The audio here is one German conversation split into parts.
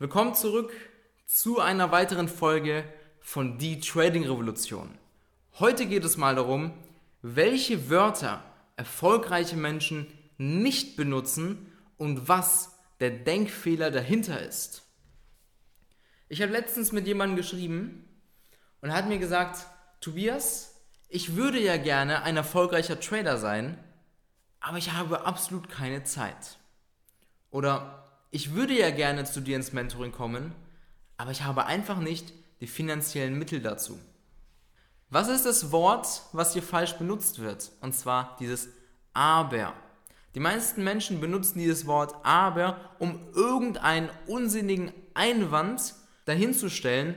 Willkommen zurück zu einer weiteren Folge von Die Trading Revolution. Heute geht es mal darum, welche Wörter erfolgreiche Menschen nicht benutzen und was der Denkfehler dahinter ist. Ich habe letztens mit jemandem geschrieben und er hat mir gesagt, Tobias, ich würde ja gerne ein erfolgreicher Trader sein, aber ich habe absolut keine Zeit. Oder ich würde ja gerne zu dir ins Mentoring kommen, aber ich habe einfach nicht die finanziellen Mittel dazu. Was ist das Wort, was hier falsch benutzt wird? Und zwar dieses aber. Die meisten Menschen benutzen dieses Wort aber, um irgendeinen unsinnigen Einwand dahinzustellen,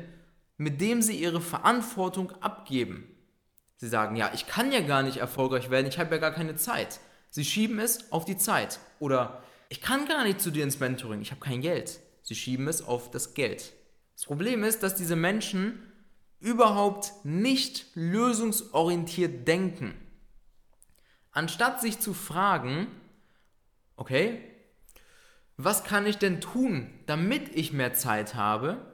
mit dem sie ihre Verantwortung abgeben. Sie sagen, ja, ich kann ja gar nicht erfolgreich werden, ich habe ja gar keine Zeit. Sie schieben es auf die Zeit. Oder ich kann gar nicht zu dir ins Mentoring, ich habe kein Geld. Sie schieben es auf das Geld. Das Problem ist, dass diese Menschen überhaupt nicht lösungsorientiert denken. Anstatt sich zu fragen, okay, was kann ich denn tun, damit ich mehr Zeit habe,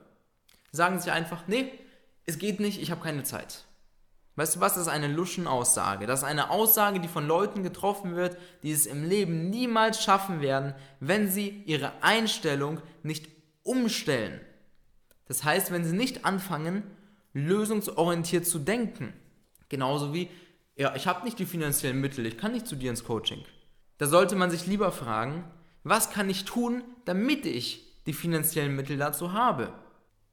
sagen sie einfach, nee, es geht nicht, ich habe keine Zeit. Weißt du was, das ist eine Luschenaussage. Das ist eine Aussage, die von Leuten getroffen wird, die es im Leben niemals schaffen werden, wenn sie ihre Einstellung nicht umstellen. Das heißt, wenn sie nicht anfangen, lösungsorientiert zu denken. Genauso wie, ja, ich habe nicht die finanziellen Mittel, ich kann nicht zu dir ins Coaching. Da sollte man sich lieber fragen, was kann ich tun, damit ich die finanziellen Mittel dazu habe?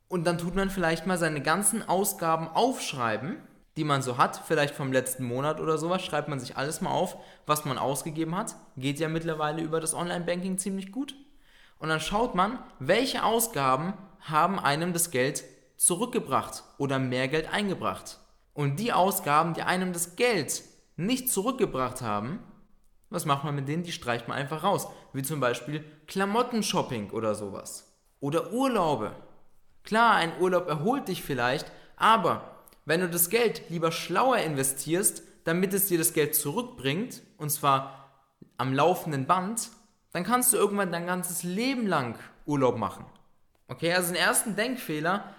Und dann tut man vielleicht mal seine ganzen Ausgaben aufschreiben die man so hat, vielleicht vom letzten Monat oder sowas, schreibt man sich alles mal auf, was man ausgegeben hat. Geht ja mittlerweile über das Online-Banking ziemlich gut. Und dann schaut man, welche Ausgaben haben einem das Geld zurückgebracht oder mehr Geld eingebracht. Und die Ausgaben, die einem das Geld nicht zurückgebracht haben, was macht man mit denen? Die streicht man einfach raus. Wie zum Beispiel Klamottenshopping oder sowas. Oder Urlaube. Klar, ein Urlaub erholt dich vielleicht, aber wenn du das Geld lieber schlauer investierst, damit es dir das Geld zurückbringt, und zwar am laufenden Band, dann kannst du irgendwann dein ganzes Leben lang Urlaub machen. Okay, also den ersten Denkfehler,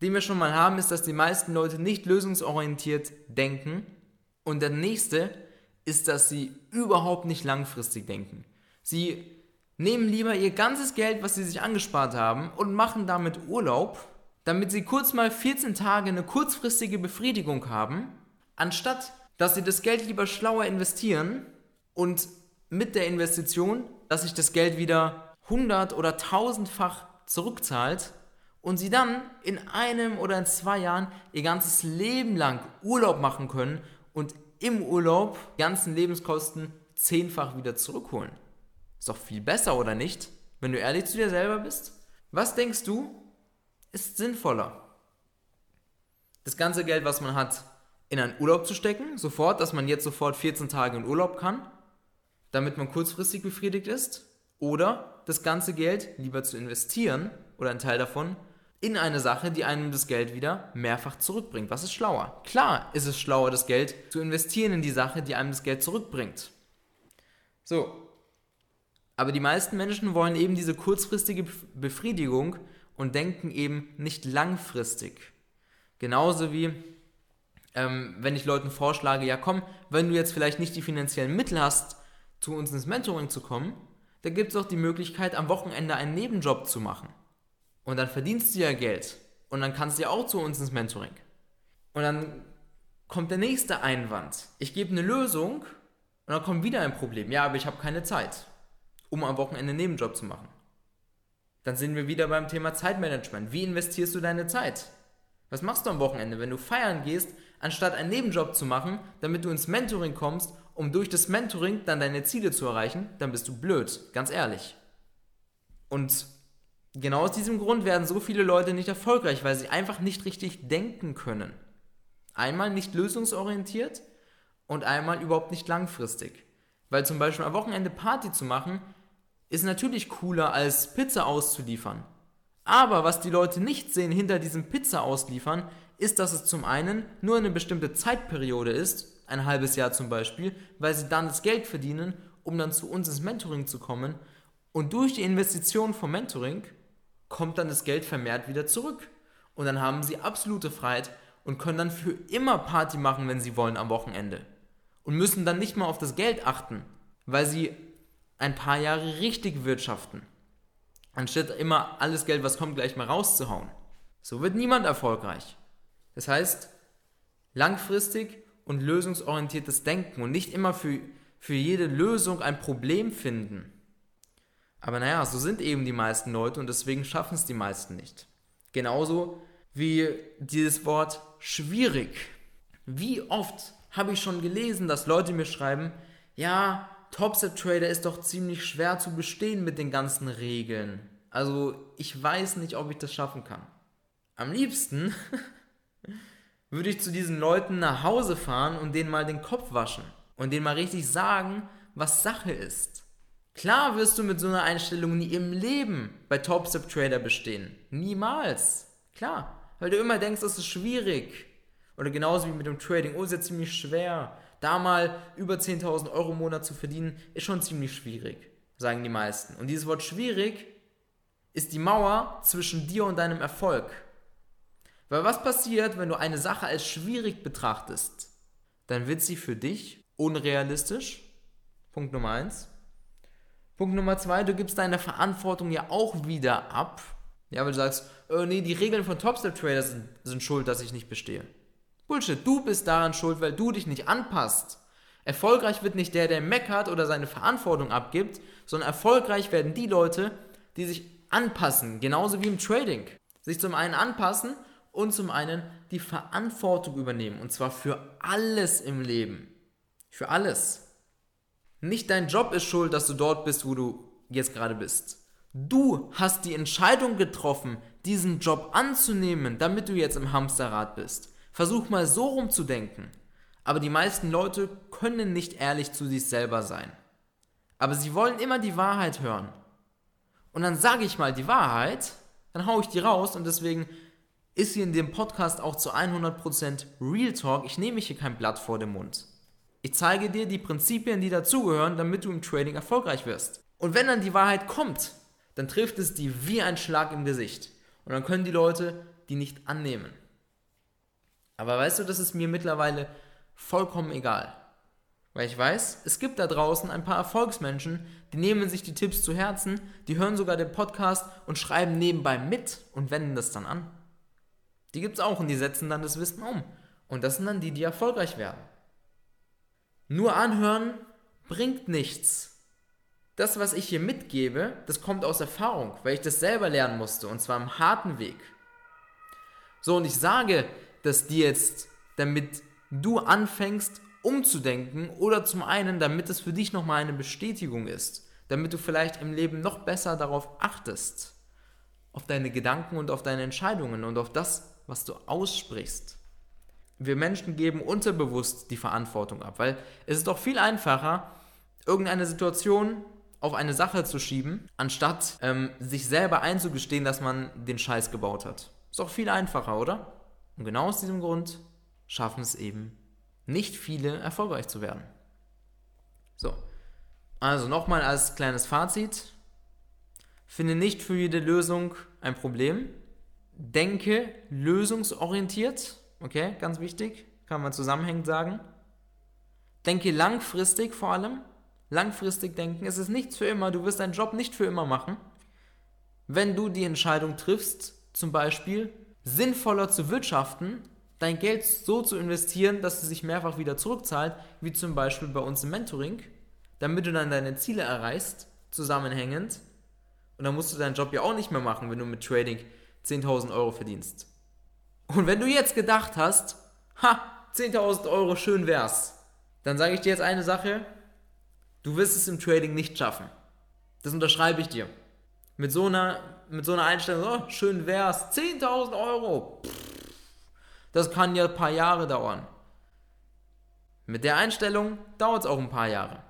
den wir schon mal haben, ist, dass die meisten Leute nicht lösungsorientiert denken. Und der nächste ist, dass sie überhaupt nicht langfristig denken. Sie nehmen lieber ihr ganzes Geld, was sie sich angespart haben, und machen damit Urlaub damit sie kurz mal 14 Tage eine kurzfristige Befriedigung haben, anstatt dass sie das Geld lieber schlauer investieren und mit der Investition, dass sich das Geld wieder 100 oder 1000-fach zurückzahlt und sie dann in einem oder in zwei Jahren ihr ganzes Leben lang Urlaub machen können und im Urlaub die ganzen Lebenskosten zehnfach wieder zurückholen. Ist doch viel besser, oder nicht? Wenn du ehrlich zu dir selber bist. Was denkst du, ist sinnvoller. Das ganze Geld, was man hat, in einen Urlaub zu stecken, sofort, dass man jetzt sofort 14 Tage in Urlaub kann, damit man kurzfristig befriedigt ist, oder das ganze Geld lieber zu investieren oder einen Teil davon in eine Sache, die einem das Geld wieder mehrfach zurückbringt. Was ist schlauer? Klar ist es schlauer, das Geld zu investieren in die Sache, die einem das Geld zurückbringt. So. Aber die meisten Menschen wollen eben diese kurzfristige Befriedigung und denken eben nicht langfristig. Genauso wie, ähm, wenn ich Leuten vorschlage, ja komm, wenn du jetzt vielleicht nicht die finanziellen Mittel hast, zu uns ins Mentoring zu kommen, da gibt es auch die Möglichkeit, am Wochenende einen Nebenjob zu machen. Und dann verdienst du ja Geld. Und dann kannst du ja auch zu uns ins Mentoring. Und dann kommt der nächste Einwand. Ich gebe eine Lösung und dann kommt wieder ein Problem. Ja, aber ich habe keine Zeit, um am Wochenende einen Nebenjob zu machen. Dann sind wir wieder beim Thema Zeitmanagement. Wie investierst du deine Zeit? Was machst du am Wochenende, wenn du feiern gehst, anstatt einen Nebenjob zu machen, damit du ins Mentoring kommst, um durch das Mentoring dann deine Ziele zu erreichen? Dann bist du blöd, ganz ehrlich. Und genau aus diesem Grund werden so viele Leute nicht erfolgreich, weil sie einfach nicht richtig denken können. Einmal nicht lösungsorientiert und einmal überhaupt nicht langfristig. Weil zum Beispiel am Wochenende Party zu machen, ist natürlich cooler als Pizza auszuliefern. Aber was die Leute nicht sehen hinter diesem Pizza ausliefern, ist, dass es zum einen nur eine bestimmte Zeitperiode ist, ein halbes Jahr zum Beispiel, weil sie dann das Geld verdienen, um dann zu uns ins Mentoring zu kommen. Und durch die Investition vom Mentoring kommt dann das Geld vermehrt wieder zurück. Und dann haben sie absolute Freiheit und können dann für immer Party machen, wenn sie wollen am Wochenende. Und müssen dann nicht mal auf das Geld achten, weil sie ein paar Jahre richtig wirtschaften. Anstatt immer alles Geld, was kommt, gleich mal rauszuhauen. So wird niemand erfolgreich. Das heißt, langfristig und lösungsorientiertes Denken und nicht immer für, für jede Lösung ein Problem finden. Aber naja, so sind eben die meisten Leute und deswegen schaffen es die meisten nicht. Genauso wie dieses Wort schwierig. Wie oft habe ich schon gelesen, dass Leute mir schreiben, ja, Topset Trader ist doch ziemlich schwer zu bestehen mit den ganzen Regeln. Also ich weiß nicht, ob ich das schaffen kann. Am liebsten würde ich zu diesen Leuten nach Hause fahren und denen mal den Kopf waschen und denen mal richtig sagen, was Sache ist. Klar wirst du mit so einer Einstellung nie im Leben bei Topstep Trader bestehen. Niemals. Klar. Weil du immer denkst, das ist schwierig. Oder genauso wie mit dem Trading. Oh, ist ja ziemlich schwer. Da mal über 10.000 Euro im Monat zu verdienen, ist schon ziemlich schwierig, sagen die meisten. Und dieses Wort schwierig ist die Mauer zwischen dir und deinem Erfolg. Weil was passiert, wenn du eine Sache als schwierig betrachtest? Dann wird sie für dich unrealistisch. Punkt Nummer eins. Punkt Nummer zwei, du gibst deine Verantwortung ja auch wieder ab. Ja, weil du sagst, oh nee, die Regeln von Topstep Traders sind, sind schuld, dass ich nicht bestehe. Bullshit, du bist daran schuld, weil du dich nicht anpasst. Erfolgreich wird nicht der, der meckert oder seine Verantwortung abgibt, sondern erfolgreich werden die Leute, die sich anpassen, genauso wie im Trading. Sich zum einen anpassen und zum einen die Verantwortung übernehmen. Und zwar für alles im Leben. Für alles. Nicht dein Job ist schuld, dass du dort bist, wo du jetzt gerade bist. Du hast die Entscheidung getroffen, diesen Job anzunehmen, damit du jetzt im Hamsterrad bist. Versuch mal so rumzudenken. Aber die meisten Leute können nicht ehrlich zu sich selber sein. Aber sie wollen immer die Wahrheit hören. Und dann sage ich mal die Wahrheit, dann haue ich die raus und deswegen ist hier in dem Podcast auch zu 100% Real Talk. Ich nehme hier kein Blatt vor den Mund. Ich zeige dir die Prinzipien, die dazugehören, damit du im Trading erfolgreich wirst. Und wenn dann die Wahrheit kommt, dann trifft es die wie ein Schlag im Gesicht. Und dann können die Leute die nicht annehmen. Aber weißt du, das ist mir mittlerweile vollkommen egal. Weil ich weiß, es gibt da draußen ein paar Erfolgsmenschen, die nehmen sich die Tipps zu Herzen, die hören sogar den Podcast und schreiben nebenbei mit und wenden das dann an. Die gibt es auch und die setzen dann das Wissen um. Und das sind dann die, die erfolgreich werden. Nur anhören bringt nichts. Das, was ich hier mitgebe, das kommt aus Erfahrung, weil ich das selber lernen musste und zwar im harten Weg. So, und ich sage das dir jetzt, damit du anfängst umzudenken oder zum einen, damit es für dich nochmal eine Bestätigung ist, damit du vielleicht im Leben noch besser darauf achtest, auf deine Gedanken und auf deine Entscheidungen und auf das, was du aussprichst. Wir Menschen geben unterbewusst die Verantwortung ab, weil es ist doch viel einfacher, irgendeine Situation auf eine Sache zu schieben, anstatt ähm, sich selber einzugestehen, dass man den Scheiß gebaut hat. Ist doch viel einfacher, oder? Und genau aus diesem Grund schaffen es eben nicht viele erfolgreich zu werden. So, also nochmal als kleines Fazit. Finde nicht für jede Lösung ein Problem, denke lösungsorientiert, okay, ganz wichtig, kann man zusammenhängend sagen. Denke langfristig vor allem, langfristig denken. Es ist nichts für immer, du wirst deinen Job nicht für immer machen. Wenn du die Entscheidung triffst, zum Beispiel sinnvoller zu wirtschaften, dein Geld so zu investieren, dass es sich mehrfach wieder zurückzahlt, wie zum Beispiel bei uns im Mentoring, damit du dann deine Ziele erreichst, zusammenhängend. Und dann musst du deinen Job ja auch nicht mehr machen, wenn du mit Trading 10.000 Euro verdienst. Und wenn du jetzt gedacht hast, ha, 10.000 Euro, schön wär's, dann sage ich dir jetzt eine Sache, du wirst es im Trading nicht schaffen. Das unterschreibe ich dir. Mit so einer, mit so einer Einstellung, oh, schön wär's, 10.000 Euro, das kann ja ein paar Jahre dauern. Mit der Einstellung dauert es auch ein paar Jahre.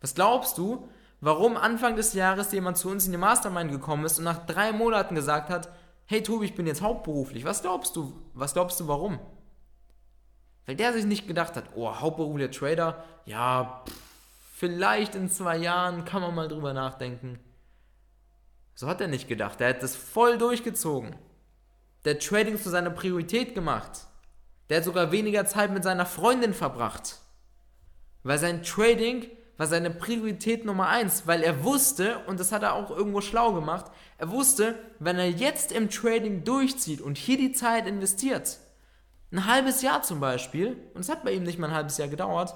Was glaubst du, warum Anfang des Jahres jemand zu uns in die Mastermind gekommen ist und nach drei Monaten gesagt hat, hey Tobi, ich bin jetzt hauptberuflich. Was glaubst du? Was glaubst du, warum? Weil der sich nicht gedacht hat, oh, hauptberuflicher Trader, ja, pff, vielleicht in zwei Jahren kann man mal drüber nachdenken. So hat er nicht gedacht. Er hat das voll durchgezogen. Der hat Trading zu seiner Priorität gemacht. Der hat sogar weniger Zeit mit seiner Freundin verbracht. Weil sein Trading war seine Priorität Nummer eins, weil er wusste, und das hat er auch irgendwo schlau gemacht, er wusste, wenn er jetzt im Trading durchzieht und hier die Zeit investiert, ein halbes Jahr zum Beispiel, und es hat bei ihm nicht mal ein halbes Jahr gedauert,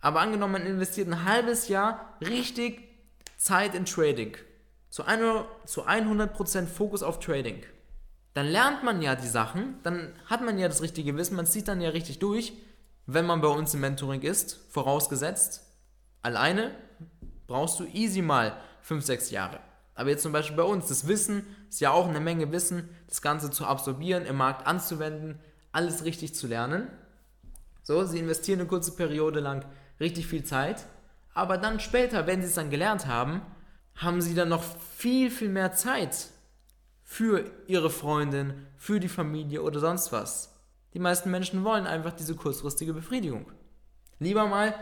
aber angenommen, man investiert ein halbes Jahr richtig Zeit in Trading, zu 100% Fokus auf Trading, dann lernt man ja die Sachen, dann hat man ja das richtige Wissen, man zieht dann ja richtig durch, wenn man bei uns im Mentoring ist, vorausgesetzt, Alleine brauchst du easy mal 5, 6 Jahre. Aber jetzt zum Beispiel bei uns, das Wissen ist ja auch eine Menge Wissen, das Ganze zu absorbieren, im Markt anzuwenden, alles richtig zu lernen. So, sie investieren eine kurze Periode lang richtig viel Zeit, aber dann später, wenn sie es dann gelernt haben, haben sie dann noch viel, viel mehr Zeit für ihre Freundin, für die Familie oder sonst was. Die meisten Menschen wollen einfach diese kurzfristige Befriedigung. Lieber mal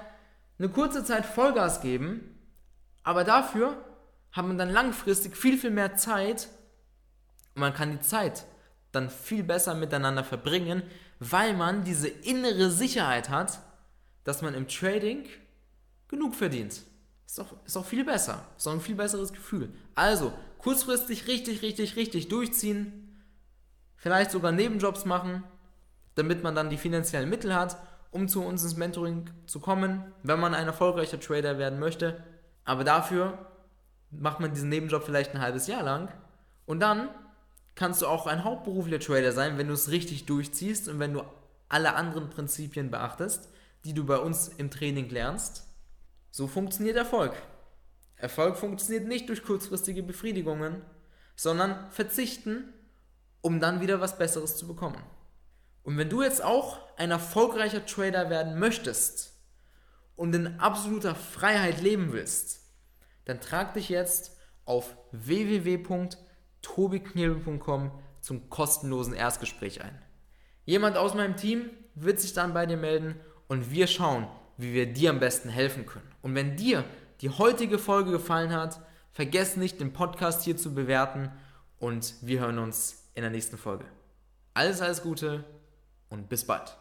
eine kurze Zeit Vollgas geben, aber dafür hat man dann langfristig viel, viel mehr Zeit und man kann die Zeit dann viel besser miteinander verbringen, weil man diese innere Sicherheit hat, dass man im Trading genug verdient. Ist auch, ist auch viel besser. Ist auch ein viel besseres Gefühl. Also, kurzfristig richtig, richtig, richtig durchziehen. Vielleicht sogar Nebenjobs machen, damit man dann die finanziellen Mittel hat um zu uns ins Mentoring zu kommen, wenn man ein erfolgreicher Trader werden möchte. Aber dafür macht man diesen Nebenjob vielleicht ein halbes Jahr lang und dann kannst du auch ein hauptberuflicher Trader sein, wenn du es richtig durchziehst und wenn du alle anderen Prinzipien beachtest, die du bei uns im Training lernst. So funktioniert Erfolg. Erfolg funktioniert nicht durch kurzfristige Befriedigungen, sondern verzichten, um dann wieder was Besseres zu bekommen. Und wenn du jetzt auch ein erfolgreicher Trader werden möchtest und in absoluter Freiheit leben willst, dann trag dich jetzt auf www.tobiknebel.com zum kostenlosen Erstgespräch ein. Jemand aus meinem Team wird sich dann bei dir melden und wir schauen, wie wir dir am besten helfen können. Und wenn dir die heutige Folge gefallen hat, vergiss nicht, den Podcast hier zu bewerten und wir hören uns in der nächsten Folge. Alles, alles Gute und bis bald.